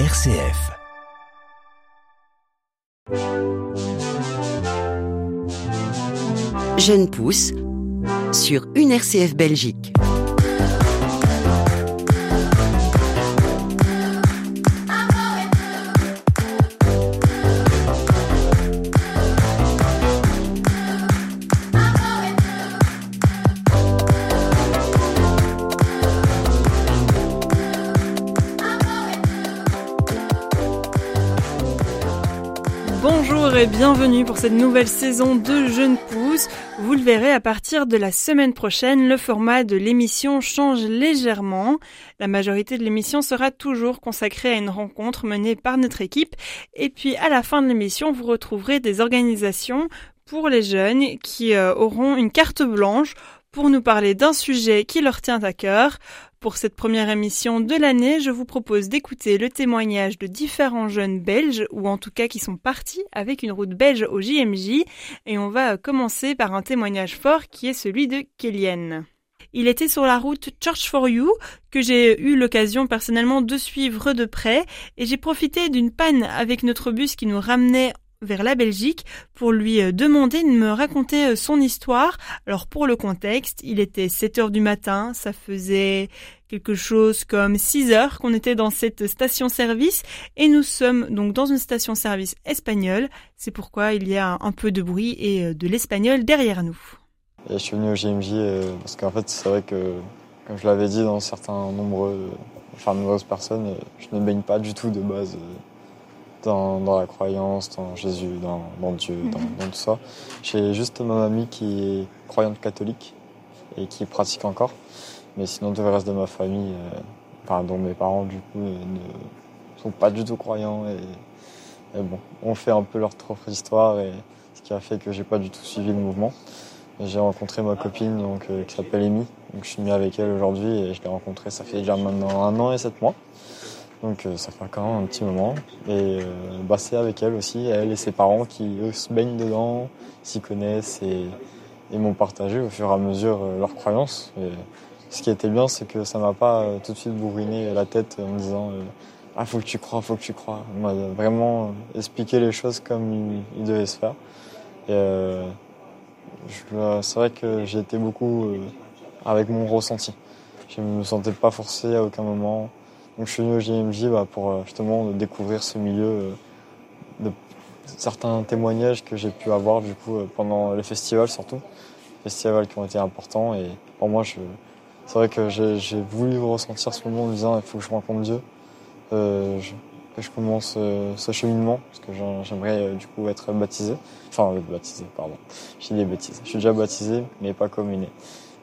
RCF. Jeune pousse sur une RCF Belgique. Bienvenue pour cette nouvelle saison de Jeunes Pousses. Vous le verrez à partir de la semaine prochaine, le format de l'émission change légèrement. La majorité de l'émission sera toujours consacrée à une rencontre menée par notre équipe. Et puis à la fin de l'émission, vous retrouverez des organisations pour les jeunes qui euh, auront une carte blanche pour nous parler d'un sujet qui leur tient à cœur. Pour cette première émission de l'année, je vous propose d'écouter le témoignage de différents jeunes belges, ou en tout cas qui sont partis avec une route belge au JMJ, et on va commencer par un témoignage fort qui est celui de Kélienne. Il était sur la route Church for You, que j'ai eu l'occasion personnellement de suivre de près, et j'ai profité d'une panne avec notre bus qui nous ramenait vers la Belgique pour lui euh, demander de me raconter euh, son histoire. Alors pour le contexte, il était 7 heures du matin, ça faisait quelque chose comme 6 heures qu'on était dans cette station-service et nous sommes donc dans une station-service espagnole. C'est pourquoi il y a un peu de bruit et euh, de l'espagnol derrière nous. Et je suis venu au GMJ parce qu'en fait c'est vrai que comme je l'avais dit dans certains nombreux, enfin nombreuses personnes, je ne baigne pas du tout de base dans, la croyance, dans Jésus, dans, Dieu, dans, mhm. dans, tout ça. J'ai juste ma mamie qui est croyante catholique et qui pratique encore. Mais sinon, tout le reste de ma famille, euh, enfin, dont mes parents, du coup, euh, ne sont pas du tout croyants. Et, bon, on fait un peu leur propre histoire et ce qui a fait que j'ai pas du tout suivi le mouvement. J'ai rencontré ma copine donc, euh, qui s'appelle Amy. Donc, je suis mis avec elle aujourd'hui et je l'ai rencontrée, ça fait déjà maintenant un an et sept mois. Donc euh, ça fait quand même un petit moment. Et euh, bah, c'est avec elle aussi, elle et ses parents qui se baignent dedans, s'y connaissent et, m'ont partagé au fur et à mesure euh, leurs croyances. Ce qui était bien, c'est que ça m'a pas tout de suite bourriné la tête en me disant ah faut que tu crois, faut que tu crois. On m'a vraiment expliqué les choses comme il, devait se faire. Et c'est vrai que j'ai été beaucoup avec mon ressenti. Je me sentais pas forcé à aucun moment. Donc je suis venu au JMJ bah, pour euh, justement découvrir ce milieu, euh, de certains témoignages que j'ai pu avoir du coup euh, pendant les festivals surtout, festivals qui ont été importants et pour moi c'est vrai que j'ai voulu ressentir ce moment en disant il faut que je rencontre Dieu, que je commence ce cheminement parce que j'aimerais du coup être baptisé, enfin baptisé pardon, j'ai des bêtises, je suis déjà baptisé mais pas communé.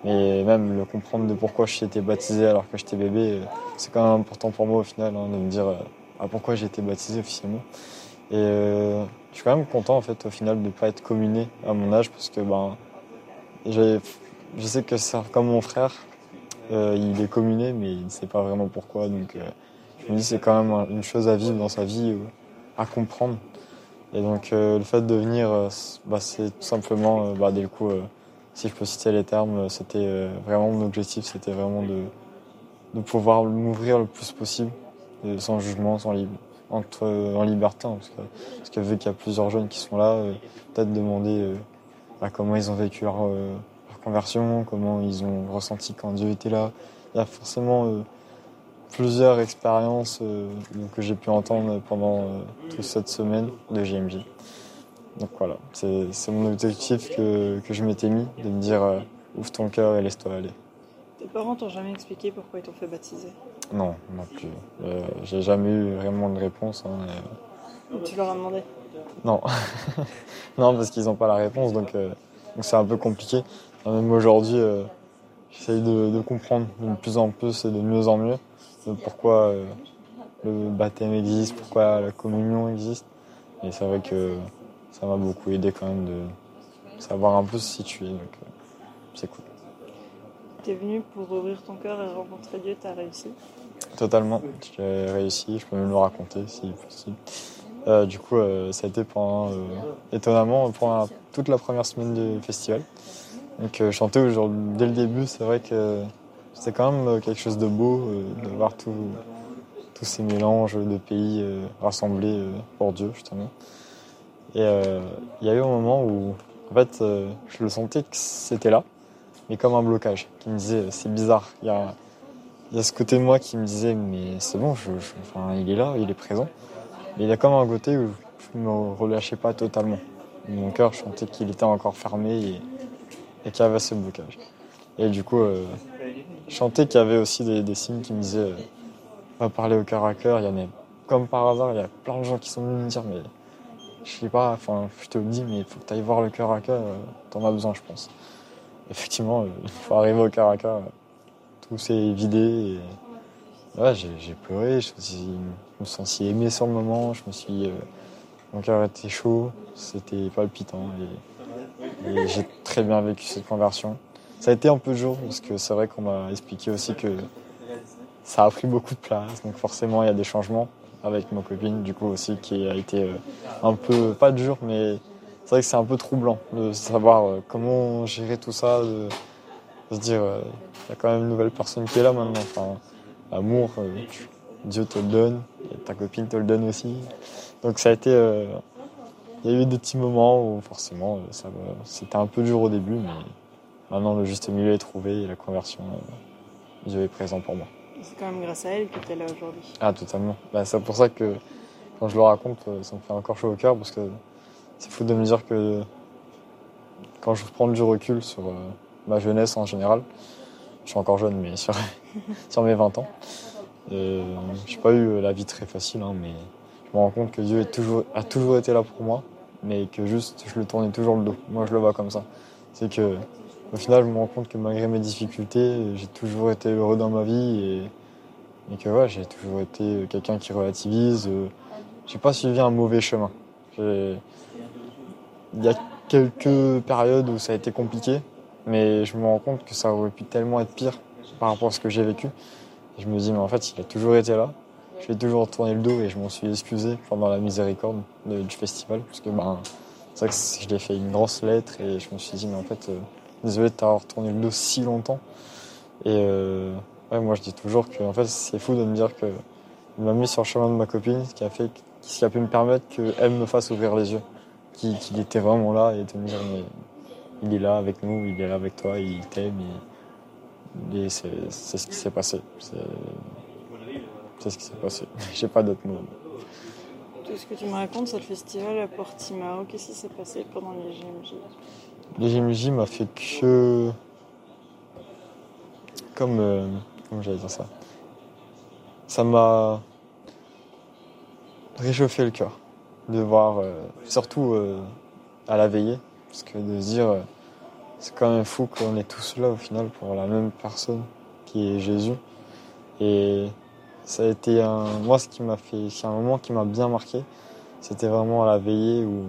Mais même le comprendre de pourquoi j'ai été baptisé alors que j'étais bébé, euh, c'est quand même important pour moi au final hein, de me dire euh, ah, pourquoi j'ai été baptisé officiellement. Et euh, je suis quand même content en fait au final de ne pas être communé à mon âge parce que ben je sais que c'est comme mon frère, il est communé mais il ne sait pas vraiment pourquoi. Donc je me dis c'est quand même une chose à vivre dans sa vie, à comprendre. Et donc le fait de venir, bah, c'est tout simplement bah, dès le coup si je peux citer les termes, c'était euh, vraiment mon objectif, c'était vraiment de, de pouvoir m'ouvrir le plus possible, sans jugement, sans entre, en liberté, hein, parce, que, vu qu'il y a plusieurs jeunes qui sont là, euh, peut-être demander euh, bah, comment ils ont vécu leur, conversion, comment ils ont ressenti quand Dieu était là. Il y a forcément plusieurs expériences que j'ai pu entendre pendant toute cette semaine de GMJ. Donc voilà, c'est mon objectif que, que je m'étais mis, de me dire euh, ouvre ton cœur et laisse-toi aller. Tes parents t'ont jamais expliqué pourquoi ils t'ont fait baptiser? Non, non plus. Euh, J'ai jamais eu vraiment de réponse. Hein, Tu leur as demandé? Non, non parce qu'ils n'ont pas la réponse, donc euh, c'est un peu compliqué. Même aujourd'hui, euh, j'essaye de, de, comprendre de plus en plus et de mieux en mieux pourquoi le baptême existe, pourquoi la communion existe. Et c'est vrai que ça m'a beaucoup aidé quand même de savoir un peu se situer. Donc euh, c'est cool. Tu es venu pour ouvrir ton cœur et rencontrer Dieu, tu as réussi? Totalement, j'ai réussi, je peux même le raconter si possible. Euh, du coup, euh, ça a été pendant, étonnamment pendant toute la première semaine du festival. Donc chanter aujourd'hui, dès le début, c'est vrai que c'était quand même quelque chose de beau de voir tout, tous ces mélanges de pays rassemblés pour Dieu, justement. Et il y a eu un moment où, en fait, je le sentais que c'était là, mais comme un blocage, qui me disait c'est bizarre. Il y a, y a ce côté de moi qui me disait mais c'est bon, je, enfin, il est là, il est présent. Mais il y a comme un côté où je ne me relâchais pas totalement. Mon cœur, je sentais qu'il était encore fermé et, et qu'il y avait ce blocage. Et du coup, euh, je sentais qu'il y avait aussi des, signes qui me disaient euh, va parler au cœur à cœur. Il y en a, comme par hasard, il y a plein de gens qui sont venus me dire mais je sais pas, enfin, je te le dis, mais il faut que tu ailles voir le cœur à cœur, euh, t'en as besoin, je pense. Effectivement, il faut arriver au cœur à cœur. Tout s'est vidé et j'ai pleuré, je me suis senti aimé sur le moment, je me suis mon cœur était chaud, c'était palpitant et, j'ai très bien vécu cette conversion. Ça a été un peu dur parce que c'est vrai qu'on m'a expliqué aussi que ça a pris beaucoup de place, donc forcément il y a des changements avec ma copine du coup aussi qui a été euh, un peu pas dur mais c'est vrai que c'est un peu troublant de savoir euh, comment gérer tout ça, de, se dire euh, il y a quand même une nouvelle personne qui est là maintenant. Enfin, l'amour, Dieu te le donne, et ta copine te le donne aussi. Donc ça a été. Euh, il y a eu des petits moments où forcément euh, c'était un peu dur au début, mais maintenant le juste milieu est trouvé et la conversion, euh, Dieu est présent pour moi. C'est quand même grâce à elle que tu es là aujourd'hui. Ah, totalement. Bah, c'est pour ça que quand je le raconte, ça me fait encore chaud au cœur parce que c'est fou de me dire que quand je prends du recul sur ma jeunesse en général, je suis encore jeune, mais sur, mes 20 ans, euh, j'ai pas eu la vie très facile, hein, mais je me rends compte que Dieu a toujours été là pour moi, mais que juste je le tournais toujours le dos. Moi, je le vois comme ça. C'est que, au final, je me rends compte que malgré mes difficultés, j'ai toujours été heureux dans ma vie et, que j'ai toujours été quelqu'un qui relativise. J'ai pas suivi un mauvais chemin. Il y a quelques périodes où ça a été compliqué, mais je me rends compte que ça aurait pu tellement être pire par rapport à ce que j'ai vécu. je me dis, mais en fait, il a toujours été là je vais toujours tourner le dos et je m'en suis excusé pendant la miséricorde du festival parce que ben, c'est vrai que je l'ai fait une grosse lettre et je me suis dit mais en fait euh, désolé de t'avoir tourné le dos si longtemps et euh, moi je dis toujours que en fait c'est fou de me dire que il m'a mis sur le chemin de ma copine ce qui a fait ce qui a pu me permettre qu'elle me fasse ouvrir les yeux qu'il était vraiment là et de me dire mais il est là avec nous il est là avec toi il t'aime et, et c'est ce qui s'est passé c'est ce qui s'est passé. J'ai pas d'autres mots. Tout ce que tu me racontes sur le festival à Portimao, qu'est-ce qui s'est passé pendant les GMJ GMJ m'a fait que. Comme. Euh, comment j'allais dire ça? Ça m'a réchauffé le cœur de voir, euh, surtout euh, à la veillée, parce que de se dire, c'est quand même fou qu'on est tous là au final pour la même personne qui est Jésus. Et ça a été un, moi, ce qui m'a fait, c'est un moment qui m'a bien marqué. C'était vraiment à la veillée où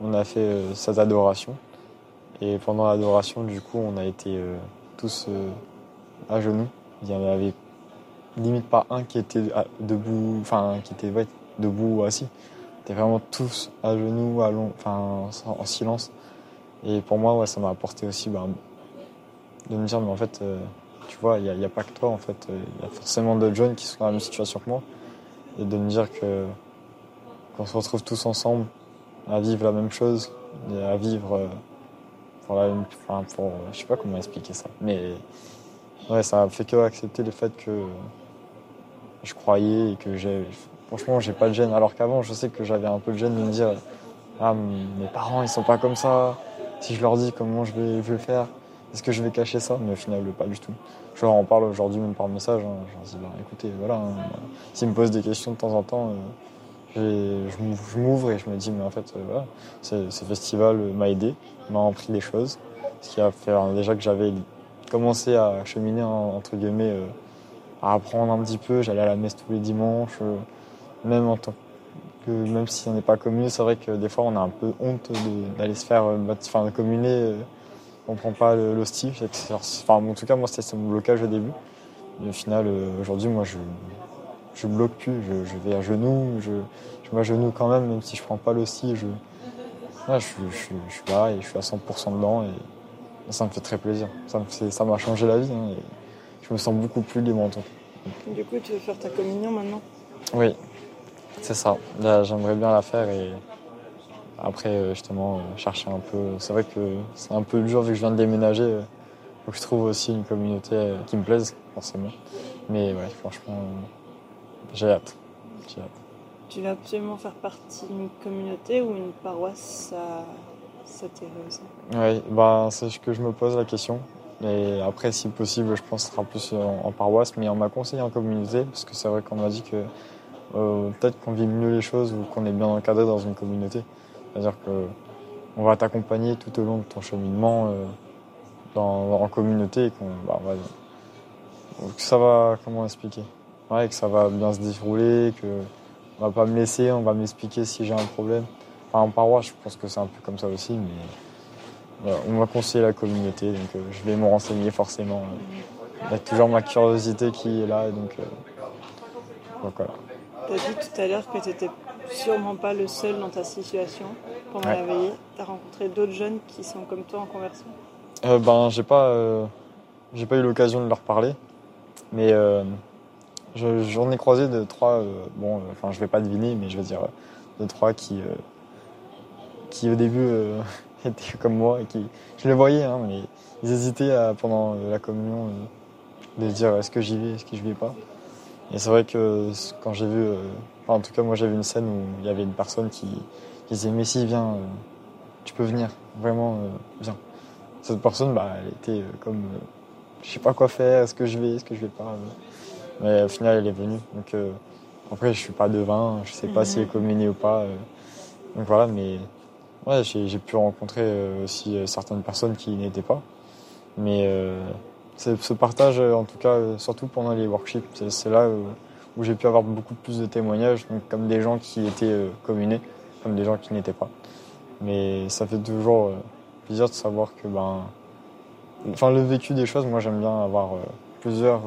on a fait cette adoration. Et pendant l'adoration, du coup, on a été euh, tous euh, à genoux. Il y en avait limite pas un qui était debout, enfin, qui était debout ou assis. On était vraiment tous à genoux, enfin, en silence. Et pour moi, ouais, ça m'a apporté aussi ben, de me dire, mais en fait, tu vois, il n'y a, pas que toi en fait. Il y a forcément d'autres jeunes qui sont dans la même situation que moi. Et de me dire que qu'on se retrouve tous ensemble à vivre la même chose, et à vivre euh, pour la enfin pour, je sais pas comment expliquer ça, mais ouais, ça a fait que accepter le fait que je croyais et que j'ai, franchement, j'ai pas de gêne. Alors qu'avant, je sais que j'avais un peu de gêne de me dire, ah, mes parents, ils sont pas comme ça. Si je leur dis comment je vais, je faire, est-ce que je vais cacher ça? Mais au final, pas du tout. Je leur en parle aujourd'hui même par message. Hein. Je leur dis, bah, écoutez, voilà, hein, s'ils me posent des questions de temps en temps, euh, je m'ouvre et je me dis, mais en fait, euh, voilà, ce festival m'a aidé, m'a appris des choses. Ce qui a fait déjà que j'avais commencé à cheminer, entre guillemets, euh, à apprendre un petit peu. J'allais à la messe tous les dimanches, même en que, même si on n'est pas communé, c'est vrai que des fois on a un peu honte d'aller se faire, enfin, communer on prend pas l'hostie. Enfin, en tout cas, moi, c'était mon blocage au début. Au final, euh, aujourd'hui, moi, je, je bloque plus. Je, vais à genoux, je, je m'agenouille quand même, même si je prends pas l'hostie. Je, je, suis là et je suis à 100% dedans. Et ça me fait très plaisir. Ça m'a changé la vie. Hein, je me sens beaucoup plus libre en tout. Du coup, tu veux faire ta communion maintenant? Oui, c'est ça. J'aimerais bien la faire et après, euh, justement, euh, chercher un peu. C'est vrai que c'est un peu dur vu que je viens de déménager. euh, Faut que je trouve aussi une communauté qui me plaise, forcément. Mais ouais, franchement, j'ai hâte. J'ai hâte. Tu veux absolument faire partie d'une communauté ou une paroisse Ça, ça aussi Oui, bah, c'est ce que je me pose la question. Et après, si possible, je pense que ce sera plus en, en paroisse, mais on m'a conseillé en communauté, parce que c'est vrai qu'on m'a dit que euh, peut-être qu'on vit mieux les choses ou qu'on est bien encadré dans une communauté. C'est-à-dire que on va t'accompagner tout au long de ton cheminement euh, dans, en communauté et qu'on bah, va- ça va, comment expliquer? Ouais, que ça va bien se dérouler, que on va pas me laisser, on va m'expliquer si j'ai un problème. Enfin, en paroisse, je pense que c'est un peu comme ça aussi, mais voilà, on m'a conseillé la communauté, donc euh, je vais me renseigner forcément. Il y a toujours ma curiosité qui est là, donc, euh, donc voilà. Tu as dit tout à l'heure que tu n'étais sûrement pas le seul dans ta situation pendant Ouais. la veillée. Tu as rencontré d'autres jeunes qui sont comme toi en conversion? Euh, ben, j'ai pas, euh, j'ai pas eu l'occasion de leur parler, mais j'en ai croisé deux, trois. euh, bon, euh, enfin, je vais pas deviner, mais je vais dire euh, deux, trois qui, qui au début étaient comme moi et qui, je les voyais, hein, mais ils hésitaient à, pendant la communion de dire est-ce que j'y vais, est-ce que je vais pas? Et c'est vrai que quand j'ai vu, enfin, en tout cas, moi, j'ai vu une scène où il y avait une personne qui, disait mais si, viens, tu peux venir, vraiment, viens cette personne, bah, elle était comme, je sais pas quoi faire, est-ce que je vais, est-ce que je vais pas. Mais au final, elle est venue. Donc euh, après, je suis pas devin, je sais pas Mhm. si elle est communiée ou pas. euh. donc voilà, mais ouais, j'ai j'ai pu rencontrer euh, aussi certaines personnes qui n'étaient pas. Mais c'est- ce partage, en tout cas, surtout pendant les workshops, c'est là où, où j'ai pu avoir beaucoup plus de témoignages, donc comme des gens qui étaient communés, comme des gens qui n'étaient pas. Mais ça fait toujours plaisir de savoir que ben enfin le vécu des choses moi j'aime bien avoir plusieurs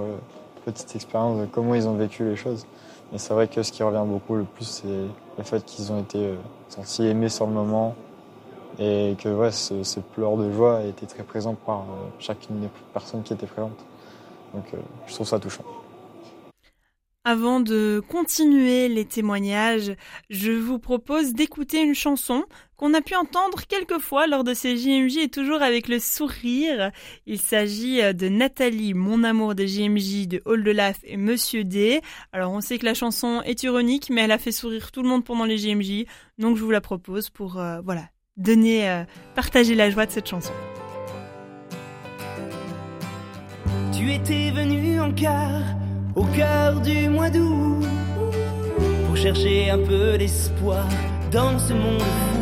petites expériences de comment ils ont vécu les choses. Mais c'est vrai que ce qui revient beaucoup le plus c'est le fait qu'ils ont été euh, sentis aimés sur le moment et que ouais ce, pleur de joie a très présent par euh, chacune des personnes qui étaient présentes. Donc euh, je trouve ça touchant Avant de continuer les témoignages, je vous propose d'écouter une chanson qu'on a pu entendre quelques fois lors de ces JMJ et toujours avec le sourire. Il s'agit euh, de Nathalie, mon amour des JMJ de Hall de Laf et Monsieur D. Alors on sait que la chanson est ironique, mais elle a fait sourire tout le monde pendant les JMJ, donc je vous la propose pour euh, voilà donner, euh, partager la joie de cette chanson. Tu étais venu en quart au cœur du mois d'août pour chercher un peu d'espoir dans ce monde fou.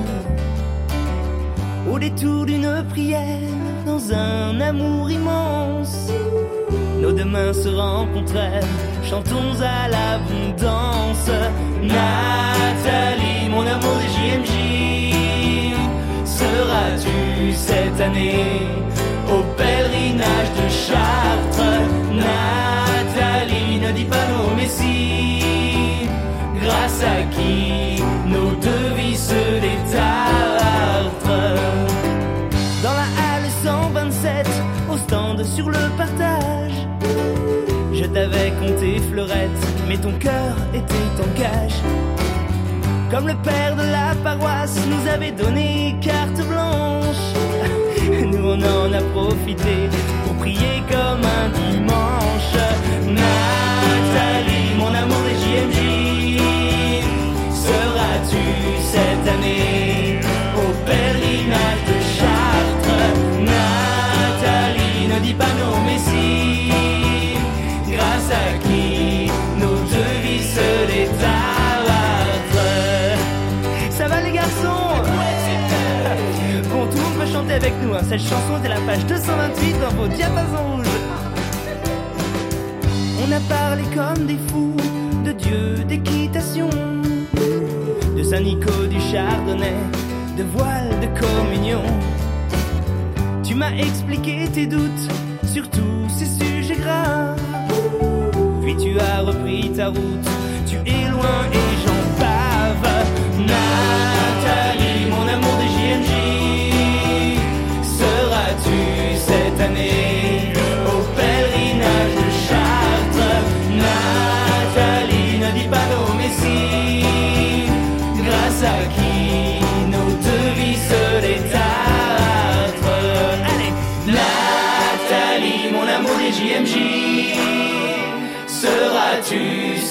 Au détour d'une prière, dans un amour immense, nos deux mains se rencontrèrent, chantons à l'abondance. Nathalie, mon amour des JMJ, seras-tu cette année au pèlerinage de Chartres? Nathalie, ne dis pas non mais si, grâce à qui nos deux vies se détartrent. Dans la halle 127, au stand sur le partage, je t'avais compté fleurette, mais ton cœur était en cage. Comme le père de la paroisse nous avait donné carte blanche, nous on en a profité pour prier comme un dimanche. Nathalie, mon amour des JMJ, seras-tu cette année au pèlerinage de Chartres? Nathalie, ne dis pas non mais si, grâce à qui nos deux vies se détartrent? Ça va les garçons? Bon, tout le monde peut chanter avec nous. hein. Cette chanson est à la page 228 dans vos diapasons. On a parlé comme des fous de Dieu, d'équitation, de Saint-Nico, du Chardonnay, de voile, de communion. Tu m'as expliqué tes doutes sur tous ces sujets graves. Puis tu as repris ta route, tu es loin et j'en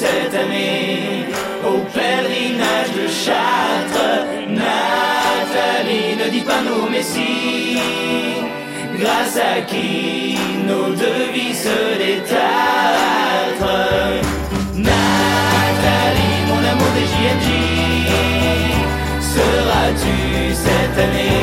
cette année au pèlerinage de Chartres? Nathalie, ne dis pas nos Messie, grâce à qui nos devis se détartrent. Nathalie, mon amour des JMJ, seras-tu cette année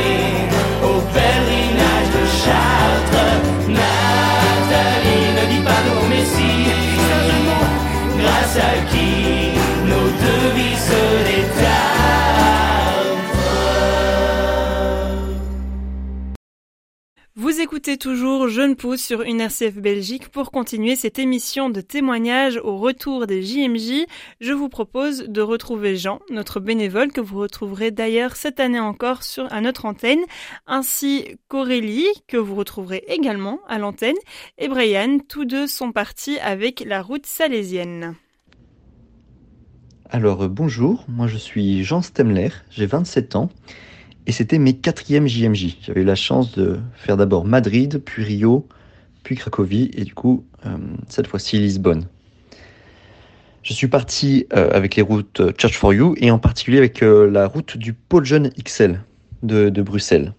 écoutez toujours Jeune Pousse sur une RCF Belgique. Pour continuer cette émission de témoignages au retour des JMJ, je vous propose de retrouver Jean, notre bénévole, que vous retrouverez d'ailleurs cette année encore à notre antenne, ainsi qu'Aurélie, que vous retrouverez également à l'antenne, et Brian. Tous deux sont partis avec la route salésienne. Alors euh, bonjour, moi je suis Jean Stemler, j'ai 27 ans et c'était mes quatrièmes JMJ. J'avais eu la chance de faire d'abord Madrid, puis Rio, puis Cracovie et du coup euh, cette fois-ci Lisbonne. Je suis parti euh, avec les routes euh, Church for You et en particulier avec la route du Pôle Jeune XL de, Bruxelles.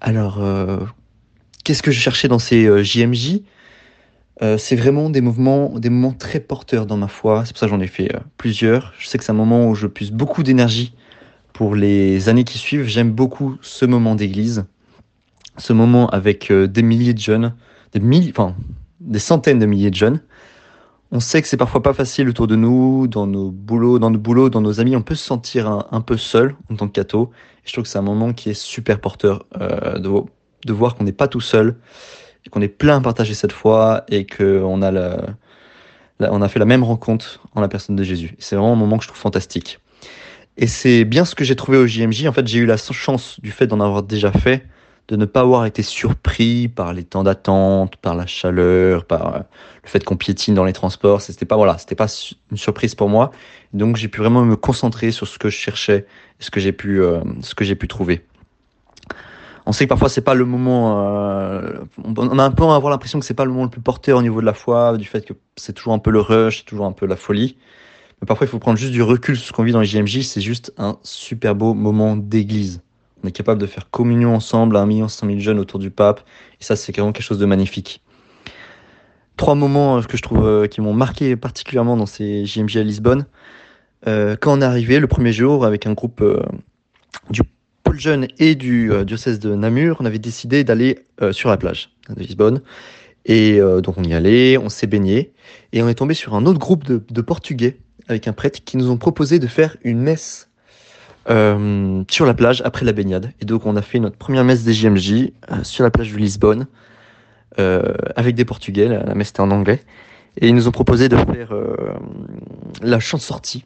Alors, qu'est-ce que je cherchais dans ces JMJ C'est vraiment des mouvements, des moments très porteurs dans ma foi. C'est pour ça que j'en ai fait plusieurs. Je sais que c'est un moment où je puise beaucoup d'énergie pour les années qui suivent. J'aime beaucoup ce moment d'église, ce moment avec euh, des milliers de jeunes, des centaines de milliers de jeunes. On sait que c'est parfois pas facile autour de nous, dans nos boulots, dans nos dans nos amis. On peut se sentir un, peu seul en tant que catho. Je trouve que c'est un moment qui est super porteur euh, de, voir qu'on n'est pas tout seul qu'on est plein à partager cette foi et qu'on a a fait la même rencontre en la personne de Jésus. C'est vraiment un moment que je trouve fantastique. Et c'est bien ce que j'ai trouvé au JMJ. En fait, j'ai eu la chance du fait d'en avoir déjà fait, de ne pas avoir été surpris par les temps d'attente, par la chaleur, par euh, le fait qu'on piétine dans les transports. C'était pas voilà, c'était pas une surprise pour moi. Donc j'ai pu vraiment me concentrer sur ce que je cherchais ce que j'ai pu, euh, ce que j'ai pu trouver. On sait que parfois c'est pas le moment. euh, on a un peu à avoir l'impression que c'est pas le moment le plus porteur au niveau de la foi, du fait que c'est toujours un peu le rush, toujours un peu la folie. Mais parfois il faut prendre juste du recul sur ce qu'on vit dans les JMJ. C'est juste un super beau moment d'église. On est capable de faire communion ensemble à 1 500 000 jeunes autour du pape. Et ça, c'est vraiment quelque chose de magnifique. Trois moments euh, que je trouve euh, qui m'ont marqué particulièrement dans ces JMJ à Lisbonne. Euh, quand on est arrivé le premier jour avec un groupe du pôle jeune et du diocèse de Namur, on avait décidé d'aller sur la plage de Lisbonne. Et donc on y allait, on s'est baigné. Et on est tombé sur un autre groupe de Portugais avec un prêtre qui nous ont proposé de faire une messe euh, sur la plage après la baignade. Et donc on a fait notre première messe des JMJ euh, sur la plage de Lisbonne euh, avec des Portugais. La, messe était en anglais. Et ils nous ont proposé de faire la chante sortie.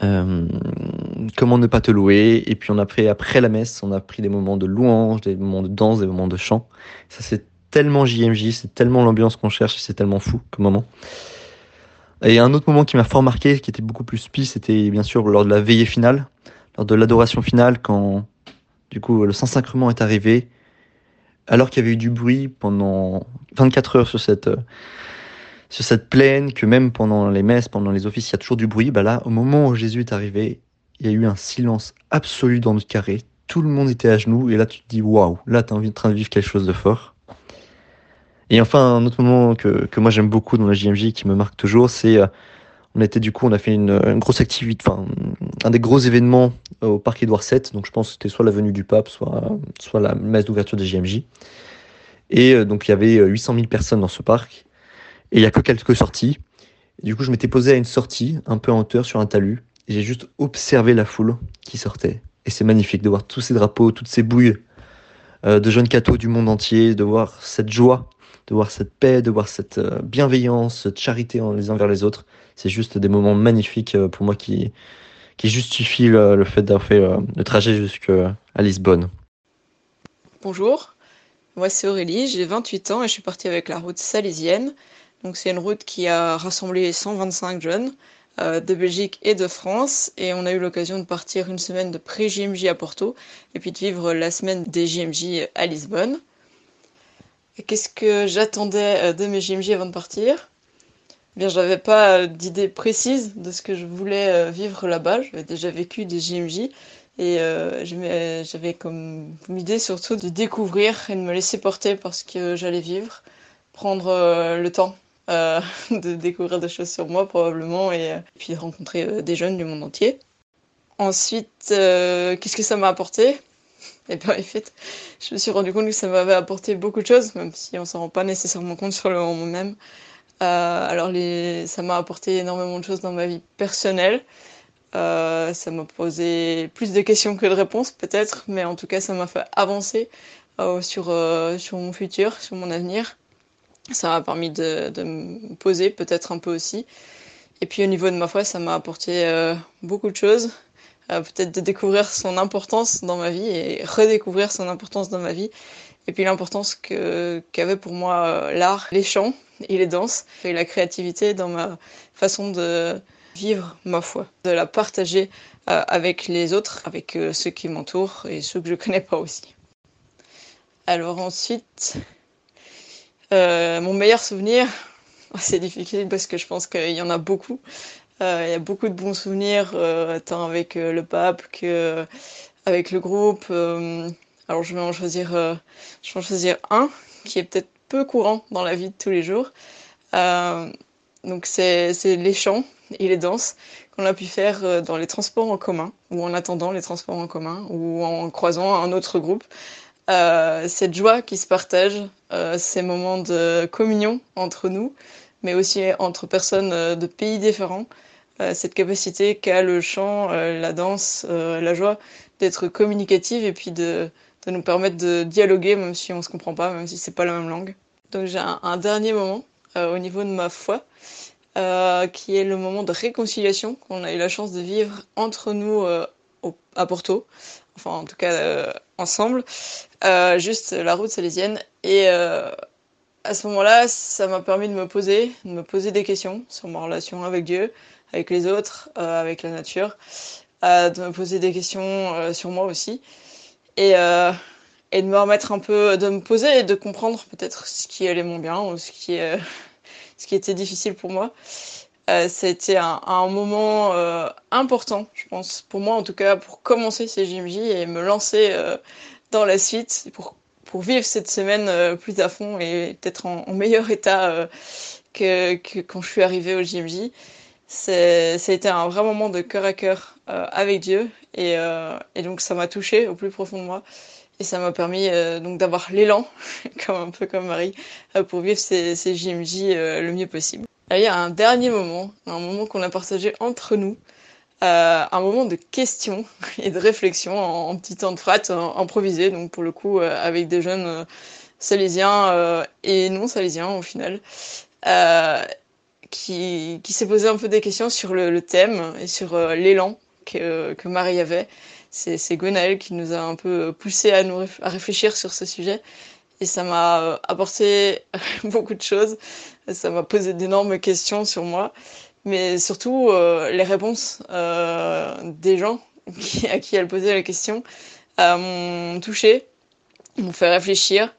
Comment ne pas te louer et puis on a pris après la messe on a pris des moments de louange des moments de danse des moments de chant ça c'est tellement JMJ c'est tellement l'ambiance qu'on cherche c'est tellement fou comme moment et un autre moment qui m'a fort marqué qui était beaucoup plus spi c'était bien sûr lors de la veillée finale lors de l'adoration finale quand du coup le Saint-Sacrement est arrivé alors qu'il y avait eu du bruit pendant 24 heures sur cette euh, sur cette plaine, que même pendant les messes, pendant les offices, il y a toujours du bruit, bah là, au moment où Jésus est arrivé, il y a eu un silence absolu dans notre carré. Tout le monde était à genoux, et là, tu te dis, waouh, là, tu es en train de vivre quelque chose de fort. Et enfin, un autre moment que, que moi j'aime beaucoup dans la JMJ, qui me marque toujours, c'est, euh, on était du coup, on a fait une, grosse activité, enfin, un des gros événements euh, au parc Édouard VII, donc je pense que c'était soit la venue du pape, soit, soit la messe d'ouverture des JMJ. Et euh, donc, il y avait euh, 800 000 personnes dans ce parc. Et il y a que quelques sorties. Et du coup, je m'étais posé à une sortie, un peu en hauteur, sur un talus. Et j'ai juste observé la foule qui sortait. Et c'est magnifique de voir tous ces drapeaux, toutes ces bouilles euh, de jeunes cathos du monde entier, de voir cette joie, de voir cette paix, de voir cette euh, bienveillance, cette charité les uns vers les autres. C'est juste des moments magnifiques euh, pour moi qui, justifient le, le fait d'avoir fait euh, le trajet jusqu'à Lisbonne. Bonjour, moi c'est Aurélie, j'ai 28 ans et je suis partie avec la route salésienne. Donc c'est une route qui a rassemblé 125 jeunes de Belgique et de France. Et on a eu l'occasion de partir une semaine de pré-JMJ à Porto et puis de vivre la semaine des JMJ à Lisbonne. Qu'est-ce que j'attendais de mes JMJ avant de partir? Eh Bien, j'avais pas d'idée précise de ce que je voulais vivre là-bas. J'avais déjà vécu des JMJ et euh, j'avais comme idée surtout de découvrir et de me laisser porter par ce que j'allais vivre, prendre euh, le temps euh, de découvrir des choses sur moi probablement et, et puis de rencontrer des jeunes du monde entier. Ensuite, qu'est-ce que ça m'a apporté? Et bien en fait, je me suis rendu compte que ça m'avait apporté beaucoup de choses, même si on s'en rend pas nécessairement compte sur le moment même. alors les, ça m'a apporté énormément de choses dans ma vie personnelle. Euh, ça m'a posé plus de questions que de réponses peut-être, mais en tout cas ça m'a fait avancer euh, sur, euh, sur mon futur, sur mon avenir. Ça m'a permis de, de me poser peut-être un peu aussi. Et puis au niveau de ma foi, ça m'a apporté beaucoup de choses. Peut-être de découvrir son importance dans ma vie et redécouvrir son importance dans ma vie. Et puis l'importance que qu'avait pour moi l'art, les chants et les danses et la créativité dans ma façon de vivre ma foi, de la partager euh, avec les autres, avec euh, ceux qui m'entourent et ceux que je connais pas aussi. Alors ensuite, euh, mon meilleur souvenir, c'est difficile parce que je pense qu'il y en a beaucoup. Il y a beaucoup de bons souvenirs, tant avec le pape que avec le groupe. alors je vais en choisir, je vais en choisir un qui est peut-être peu courant dans la vie de tous les jours. donc c'est les chants et les danses qu'on a pu faire euh, dans les transports en commun ou en attendant les transports en commun ou en croisant un autre groupe. Euh, cette joie qui se partage, euh, ces moments de communion entre nous, mais aussi entre personnes euh, de pays différents, euh, cette capacité qu'a le chant, euh, la danse, la joie d'être communicative et puis de, de, nous permettre de dialoguer même si on se comprend pas, même si c'est pas la même langue. Donc j'ai un, dernier moment au niveau de ma foi. Qui est le moment de réconciliation qu'on a eu la chance de vivre entre nous à Porto, enfin en tout cas ensemble, juste la route salésienne. Et à ce moment-là, ça m'a permis de me poser, de me poser des questions sur ma relation avec Dieu, avec les autres, avec la nature, de me poser des questions sur moi aussi. Et, de me remettre un peu, de me poser et de comprendre peut-être ce qui allait mon bien ou ce qui était difficile pour moi. Euh, c'était un, un, moment euh, important, je pense, pour moi en tout cas, pour commencer ces JMJ et me lancer euh, dans la suite, pour vivre cette semaine euh, plus à fond et peut-être en, meilleur état euh, que, quand je suis arrivée au JMJ. Ça a été un vrai moment de cœur à cœur avec Dieu et, et donc ça m'a touché au plus profond de moi. Et ça m'a permis euh, donc d'avoir l'élan, comme un peu comme Marie, euh, pour vivre ces, JMJ euh, le mieux possible. il y a un dernier moment, un moment qu'on a partagé entre nous, euh, un moment de questions et de réflexion en, petit temps de frat improvisé, donc pour le coup avec des jeunes salésiens et non salésiens au final, qui, s'est posé un peu des questions sur le, thème et sur l'élan que, Marie avait c'est Gwenaël qui nous a un peu poussé à nous à réfléchir sur ce sujet. Et ça m'a euh, apporté beaucoup de choses. Ça m'a posé d'énormes questions sur moi. Mais surtout, euh, les réponses euh, des gens à qui elle posait la question euh, m'ont touché, m'ont fait réfléchir.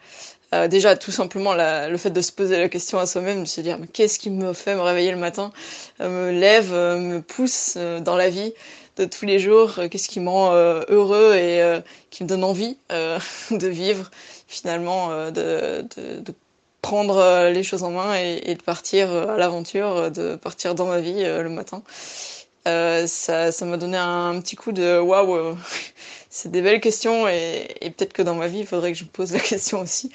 Déjà, tout simplement, le fait de se poser la question à soi-même, de se dire qu'est-ce qui me fait me réveiller le matin, me lève, me pousse dans la vie de tous les jours, qu'est-ce qui me rend heureux et qui me donne envie de vivre, finalement, de prendre les choses en main et, de partir à l'aventure, de partir dans ma vie le matin. Euh, ça, ça m'a donné un, petit coup de waouh, c'est des belles questions et, peut-être que dans ma vie, il faudrait que je me pose la question aussi.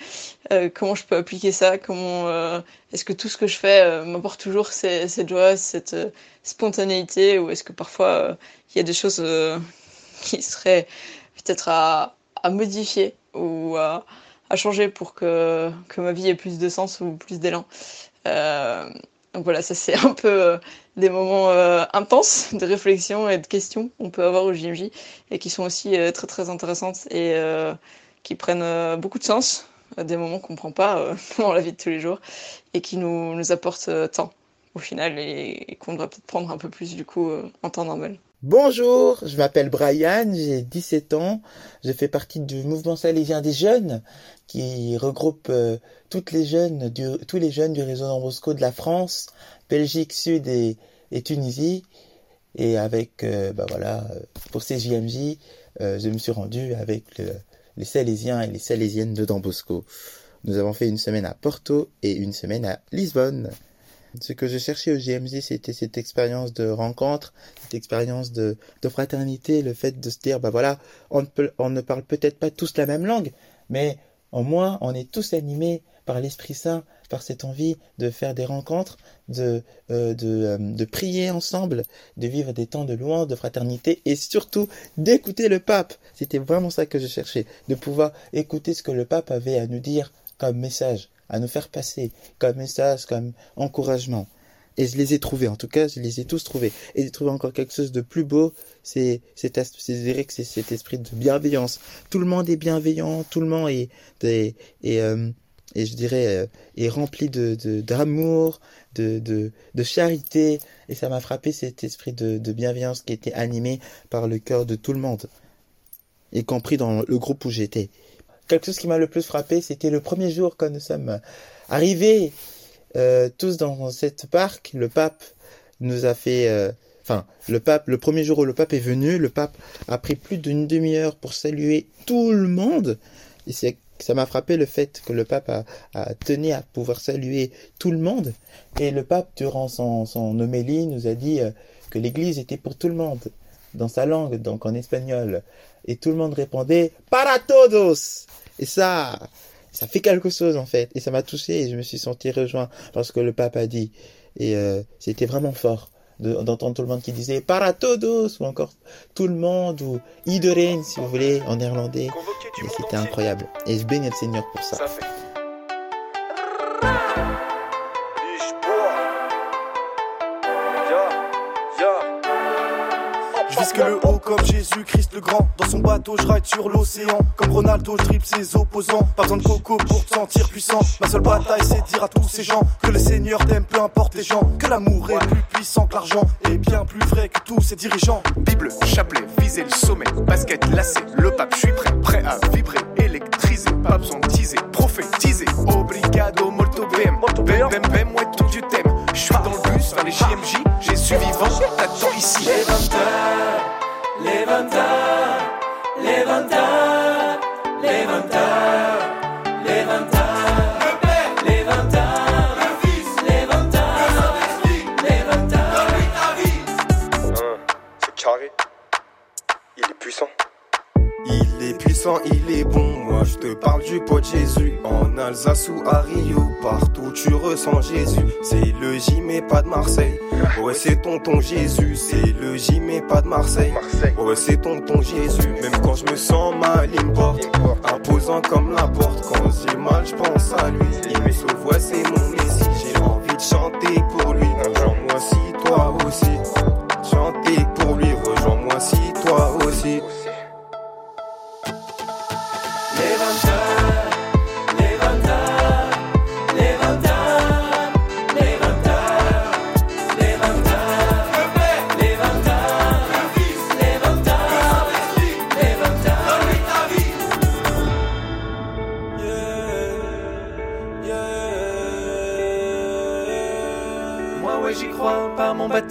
Euh, comment je peux appliquer ça? Comment euh, est-ce que tout ce que je fais m'apporte toujours? Cette joie, cette spontanéité, ou est-ce que parfois il y a des choses qui seraient peut-être à, à, modifier ou à, à, changer pour que, que ma vie ait plus de sens ou plus d'élan donc voilà, ça c'est un peu euh, des moments euh, intenses de réflexion et de questions qu'on peut avoir au JMJ et qui sont aussi euh, très très intéressantes et euh, qui prennent euh, beaucoup de sens des moments qu'on ne prend pas dans la vie de tous les jours et qui nous, nous apportent tant au final et, qu'on devrait peut-être prendre un peu plus du coup en temps normal. Bonjour, je m'appelle Brian, j'ai 17 ans, je fais partie du mouvement salésien des jeunes qui regroupe toutes les jeunes du, tous les jeunes du réseau Bosco de la France, Belgique Sud et, Tunisie. Et avec, bah voilà, pour ces JMJ, je me suis rendu avec les Salésiens et les Salésiennes de Dambosco. Nous avons fait une semaine à Porto et une semaine à Lisbonne. Ce que je cherchais au GMJ, c'était cette expérience de rencontre, cette expérience de, fraternité, le fait de se dire, bah voilà, on ne, peut, on ne parle peut-être pas tous la même langue, mais au moins on est tous animés par l'Esprit Saint, par cette envie de faire des rencontres, de, euh, de, euh, de, prier ensemble, de vivre des temps de louange, de fraternité et surtout d'écouter le pape. C'était vraiment ça que je cherchais, de pouvoir écouter ce que le pape avait à nous dire comme message à nous faire passer comme message, comme encouragement. Et je les ai trouvés, en tout cas, je les ai tous trouvés. Et j'ai trouvé encore quelque chose de plus beau, c'est c'est c'est cet esprit de bienveillance. Tout le monde est bienveillant, tout le monde est, est, euh, et je dirais euh, est rempli de d'amour, de, de, de, charité. Et ça m'a frappé cet esprit de, de bienveillance qui était animé par le cœur de tout le monde, y compris dans le groupe où j'étais quelque chose qui m'a le plus frappé, c'était le premier jour quand nous sommes arrivés euh, tous dans cette parc. Le pape nous a fait, euh, enfin, le pape, le premier jour où le pape est venu, le pape a pris plus d'une demi-heure pour saluer tout le monde. Et c'est ça m'a frappé le fait que le pape a, tenu à pouvoir saluer tout le monde. Et le pape, durant son, son homélie, nous a dit euh, que l'église était pour tout le monde, dans sa langue, donc en espagnol. Et tout le monde répondait Para todos et ça, ça fait quelque chose en fait. Et ça m'a touché et je me suis senti rejoint lorsque le pape a dit. Et euh, c'était vraiment fort d'entendre tout le monde qui disait para todos ou encore tout le monde ou iedereen si vous voulez en néerlandais. Et c'était incroyable. Et je bénis le Seigneur pour ça. Que le haut comme Jésus-Christ le grand. Dans son bateau, je ride sur l'océan. Comme Ronaldo, je dribble ses opposants. Pas besoin de coco pour te sentir puissant. Ma seule bataille, c'est dire à tous ces gens que le Seigneur t'aime, peu importe les gens. Que l'amour est plus puissant que l'argent et bien plus vrai que tous ses dirigeants. Bible, chapelet, viser le sommet. Basket, lacé, le pape, je suis prêt, prêt à vibrer, électriser. Pas besoin de teaser, prophétiser. Obrigado, molto bem. Bem, bem, bem, ouais, tout tu t'aimes. Je suis dans le bus vers les JMJ, j'ai su vivant, t'attends ici. Il est bon. Moi je te parle du pote Jésus. En Alsace ou à Rio, partout tu ressens Jésus. C'est le J mais pas de Marseille. Ouais c'est tonton Jésus. C'est le J mais pas de Marseille. Ouais c'est tonton Jésus. Même quand je me sens mal, il me porte. Imposant comme la porte. Quand j'ai mal, je pense à lui. Il me sauve, ouais c'est mon messie. J'ai envie de chanter pour lui. Rejoins-moi si toi aussi. Chanter pour lui. Rejoins-moi si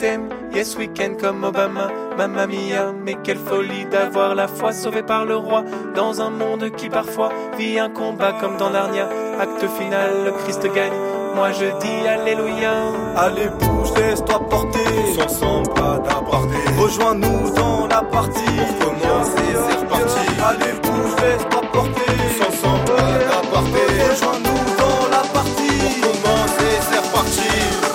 Yes Weekend comme Obama, Mamma Mia, mais quelle folie d'avoir la foi sauvée par le roi dans un monde qui parfois vit un combat comme dans Narnia. Acte final, le Christ gagne. Moi je dis Alléluia. Allez bouge, laisse-toi porter. Sans son pas d'aparté. Rejoins-nous dans la partie. Pour commencer, c'est reparti. Allez bouge, laisse-toi porter. Sans son pas d'aparté. Rejoins-nous dans la partie. Pour commencer, c'est reparti.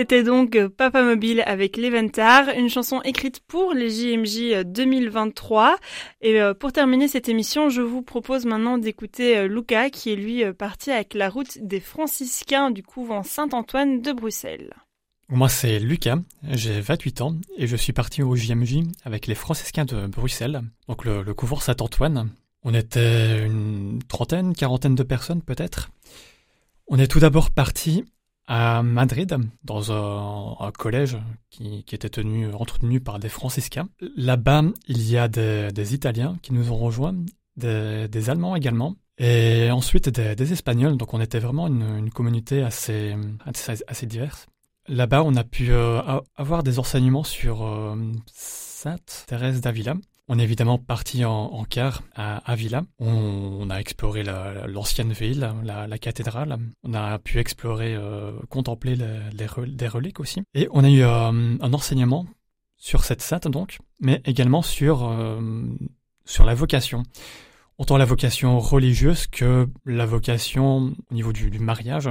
C'était donc Papa Mobile avec l'Eventar, une chanson écrite pour les JMJ 2023. Et pour terminer cette émission, je vous propose maintenant d'écouter Luca qui est lui parti avec la route des franciscains du couvent Saint-Antoine de Bruxelles. Moi, c'est Lucas, j'ai 28 ans et je suis parti au JMJ avec les franciscains de Bruxelles, donc le, le couvent Saint-Antoine. On était une trentaine, quarantaine de personnes peut-être. On est tout d'abord parti à Madrid, dans un, collège qui, était tenu, entretenu par des franciscains. Là-bas, il y a des, Italiens qui nous ont rejoints, des, Allemands également, et ensuite des, Espagnols. Donc on était vraiment une, communauté assez, assez diverse. Là-bas, on a pu euh, avoir des enseignements sur euh, Sainte Thérèse d'Avila. On est évidemment parti en, car à Avila. On, a exploré l'ancienne ville, la, cathédrale. On a pu explorer, euh, contempler les, reliques aussi. Et on a eu un enseignement sur cette sainte donc, mais également sur, sur la vocation. Autant la vocation religieuse que la vocation au niveau du mariage.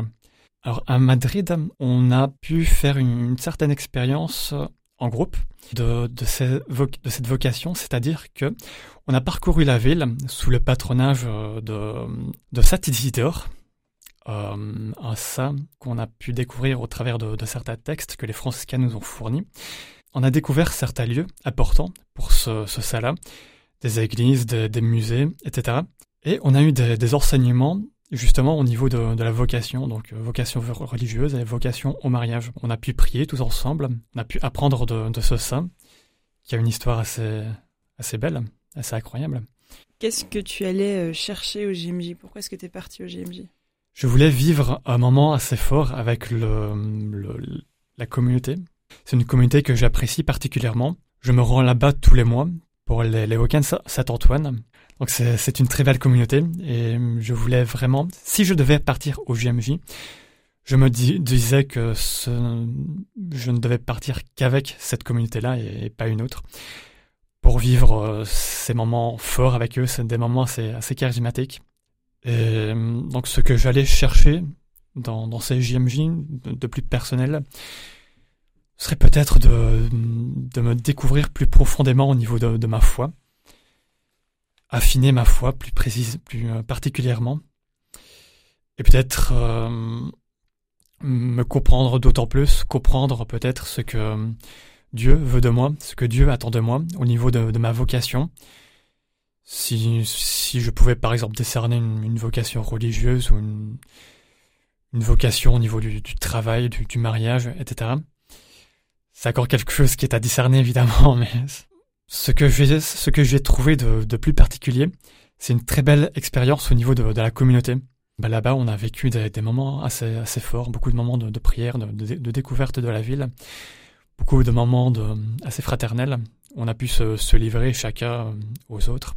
Alors à Madrid, on a pu faire une, certaine expérience en groupe de, de, cette vocation, c'est-à-dire que on a parcouru la ville sous le patronage de, de Saint euh, un saint qu'on a pu découvrir au travers de, certains textes que les franciscains nous ont fournis. On a découvert certains lieux importants pour ce, ce saint-là, des églises, des, musées, etc. Et on a eu des, des enseignements justement au niveau de, la vocation, donc euh, vocation religieuse et vocation au mariage. On a pu prier tous ensemble, on a pu apprendre de, ce saint, qui a une histoire assez, assez belle, assez incroyable. Qu'est-ce que tu allais euh, chercher au JMJ Pourquoi est-ce que tu es parti au JMJ Je voulais vivre un moment assez fort avec le, la communauté. C'est une communauté que j'apprécie particulièrement. Je me rends là-bas tous les mois pour les, les week-ends Saint-Antoine. Donc c'est une très belle communauté et je voulais vraiment, si je devais partir au JMJ, je me disais que je ne devais partir qu'avec cette communauté-là et, pas une autre pour vivre euh, ces moments forts avec eux, c'est des moments assez, assez charismatiques. Et donc ce que j'allais chercher dans, ces JMJ de, plus personnel serait peut-être de, de, me découvrir plus profondément au niveau de ma foi affiner ma foi plus précise, plus euh, particulièrement, et peut-être euh, me comprendre d'autant plus, comprendre peut-être ce que euh, Dieu veut de moi, ce que Dieu attend de moi au niveau de, ma vocation. Si, si, je pouvais par exemple décerner une, vocation religieuse ou une, une, vocation au niveau du, travail, du, du, mariage, etc. C'est encore quelque chose qui est à discerner évidemment, mais ce que j'ai, ce que j'ai trouvé de, de, plus particulier, c'est une très belle expérience au niveau de, de la communauté. Bah, là-bas, on a vécu des, des, moments assez, assez forts, beaucoup de moments de, prière, de, de, découverte de la ville, beaucoup de moments assez fraternels. On a pu se, se livrer chacun aux autres.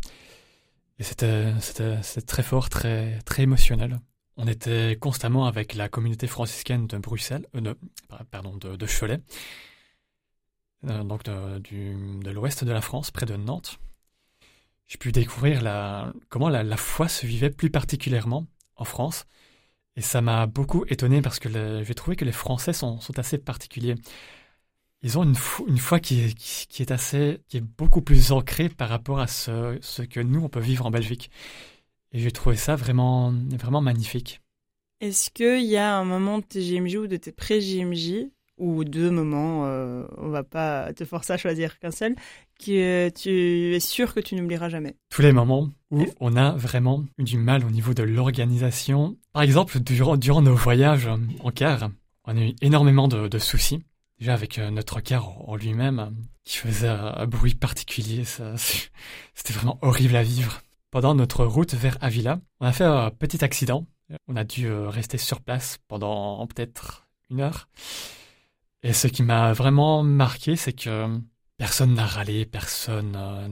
Et c'était, c'était, c'était très fort, très, très émotionnel. On était constamment avec la communauté franciscaine de Bruxelles, euh, pardon, de, de Cholet. Euh, donc de, de l'ouest de la France, près de Nantes. J'ai pu découvrir la, comment la, foi se vivait plus particulièrement en France. Et ça m'a beaucoup étonné parce que j'ai trouvé que les Français sont, sont assez particuliers. Ils ont une, une foi qui est, qui, est assez, qui est beaucoup plus ancrée par rapport à ce, ce que nous on peut vivre en Belgique. Et j'ai trouvé ça vraiment, vraiment magnifique. Est-ce qu'il y a un moment de tes GMJ ou de tes pré-GMJ ou deux moments, euh, on va pas te forcer à choisir qu'un seul, que tu es sûr que tu n'oublieras jamais. Tous les moments où on a vraiment eu du mal au niveau de l'organisation. Par exemple, durant, durant nos voyages en car, on a eu énormément de, soucis. Déjà avec euh, notre car en lui-même, qui faisait un bruit particulier, ça, c'était vraiment horrible à vivre. Pendant notre route vers Avila, on a fait un petit accident. On a dû euh, rester sur place pendant peut-être une heure. Et ce qui m'a vraiment marqué, c'est que personne n'a râlé, personne euh,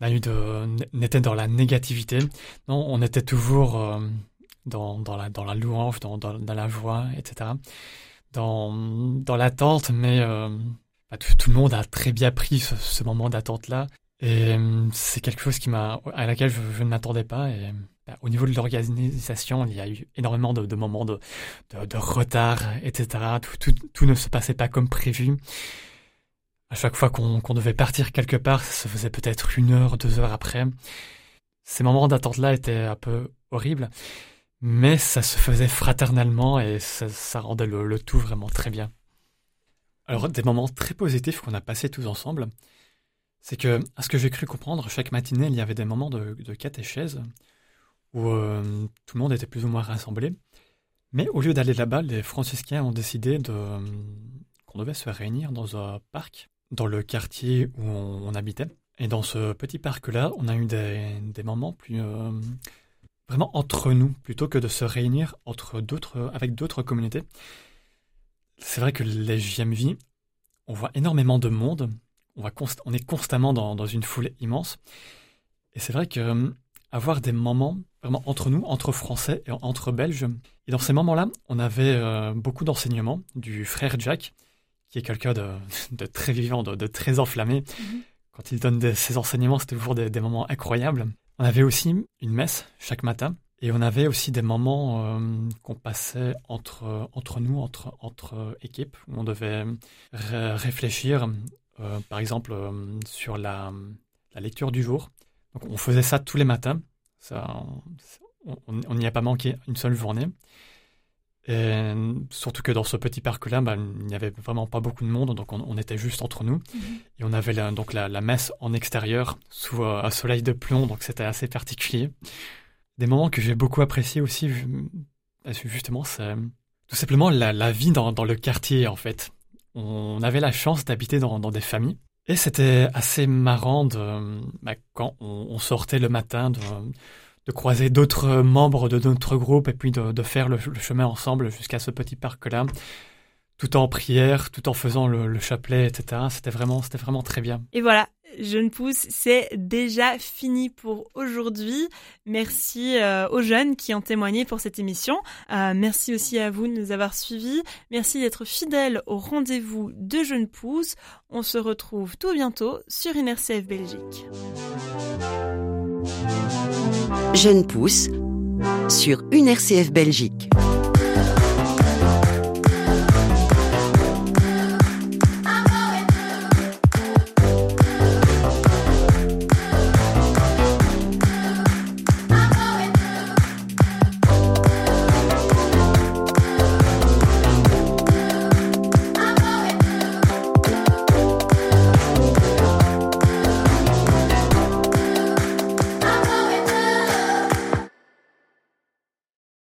n'a eu de n'était dans la négativité. Non, on était toujours euh, dans, la, louange, dans, la joie, etc. Dans, l'attente, mais euh, bah, tout, le monde a très bien pris ce, moment d'attente-là. Et c'est quelque chose qui m'a, à laquelle je, ne m'attendais pas. Au niveau de l'organisation, il y a eu énormément de, moments de, retard, etc. Tout, tout, ne se passait pas comme prévu. À chaque fois qu'on devait partir quelque part, ça se faisait peut-être une heure, deux heures après. Ces moments d'attente-là étaient un peu horribles, mais ça se faisait fraternellement et ça, rendait le, tout vraiment très bien. Alors, des moments très positifs qu'on a passés tous ensemble, c'est que, à ce que j'ai cru comprendre, chaque matinée, il y avait des moments de, de catéchèse où euh, tout le monde était plus ou moins rassemblé. Mais au lieu d'aller là-bas, les franciscains ont décidé qu'on devait se réunir dans un parc, dans le quartier où on, habitait. Et dans ce petit parc-là, on a eu des, moments plus euh, vraiment entre nous, plutôt que de se réunir entre d'autres, avec d'autres communautés. C'est vrai que les JMV, on voit énormément de monde, on, est constamment dans, dans, une foule immense. Et c'est vrai que avoir des moments vraiment entre nous, entre Français et entre Belges. Et dans ces moments-là, on avait euh, beaucoup d'enseignements du frère Jack, qui est quelqu'un de, de, très vivant, de, de très enflammé. Mhm. Quand il donne ses enseignements, c'est toujours des, des, moments incroyables. On avait aussi une messe chaque matin. Et on avait aussi des moments euh, qu'on passait entre, entre nous, entre, entre équipes, où on devait réfléchir, euh, par exemple, sur la, la lecture du jour. Donc on faisait ça tous les matins. Ça, on n'y a pas manqué une seule journée. Et surtout que dans ce petit parc-là, bah, il n'y avait vraiment pas beaucoup de monde, donc on, était juste entre nous. Mhm. Et on avait la, donc la, messe en extérieur, sous euh, un soleil de plomb, donc c'était assez particulier. Des moments que j'ai beaucoup appréciés aussi, justement, c'est tout simplement la, vie dans, le quartier, en fait. On avait la chance d'habiter dans, des familles. Et c'était assez marrant de, bah, quand on, sortait le matin de, de croiser d'autres membres de notre groupe et puis de, faire le, chemin ensemble jusqu'à ce petit parc-là, tout en prière, tout en faisant le, chapelet, etc. C'était vraiment, c'était vraiment très bien. Et voilà, Jeune Pousse, c'est déjà fini pour aujourd'hui. Merci euh, aux jeunes qui ont témoigné pour cette émission. Euh, merci aussi à vous de nous avoir suivis. Merci d'être fidèles au rendez-vous de Jeune Pousse. On se retrouve tout bientôt sur INRCF Belgique. Jeune Pousse sur une RCF Belgique.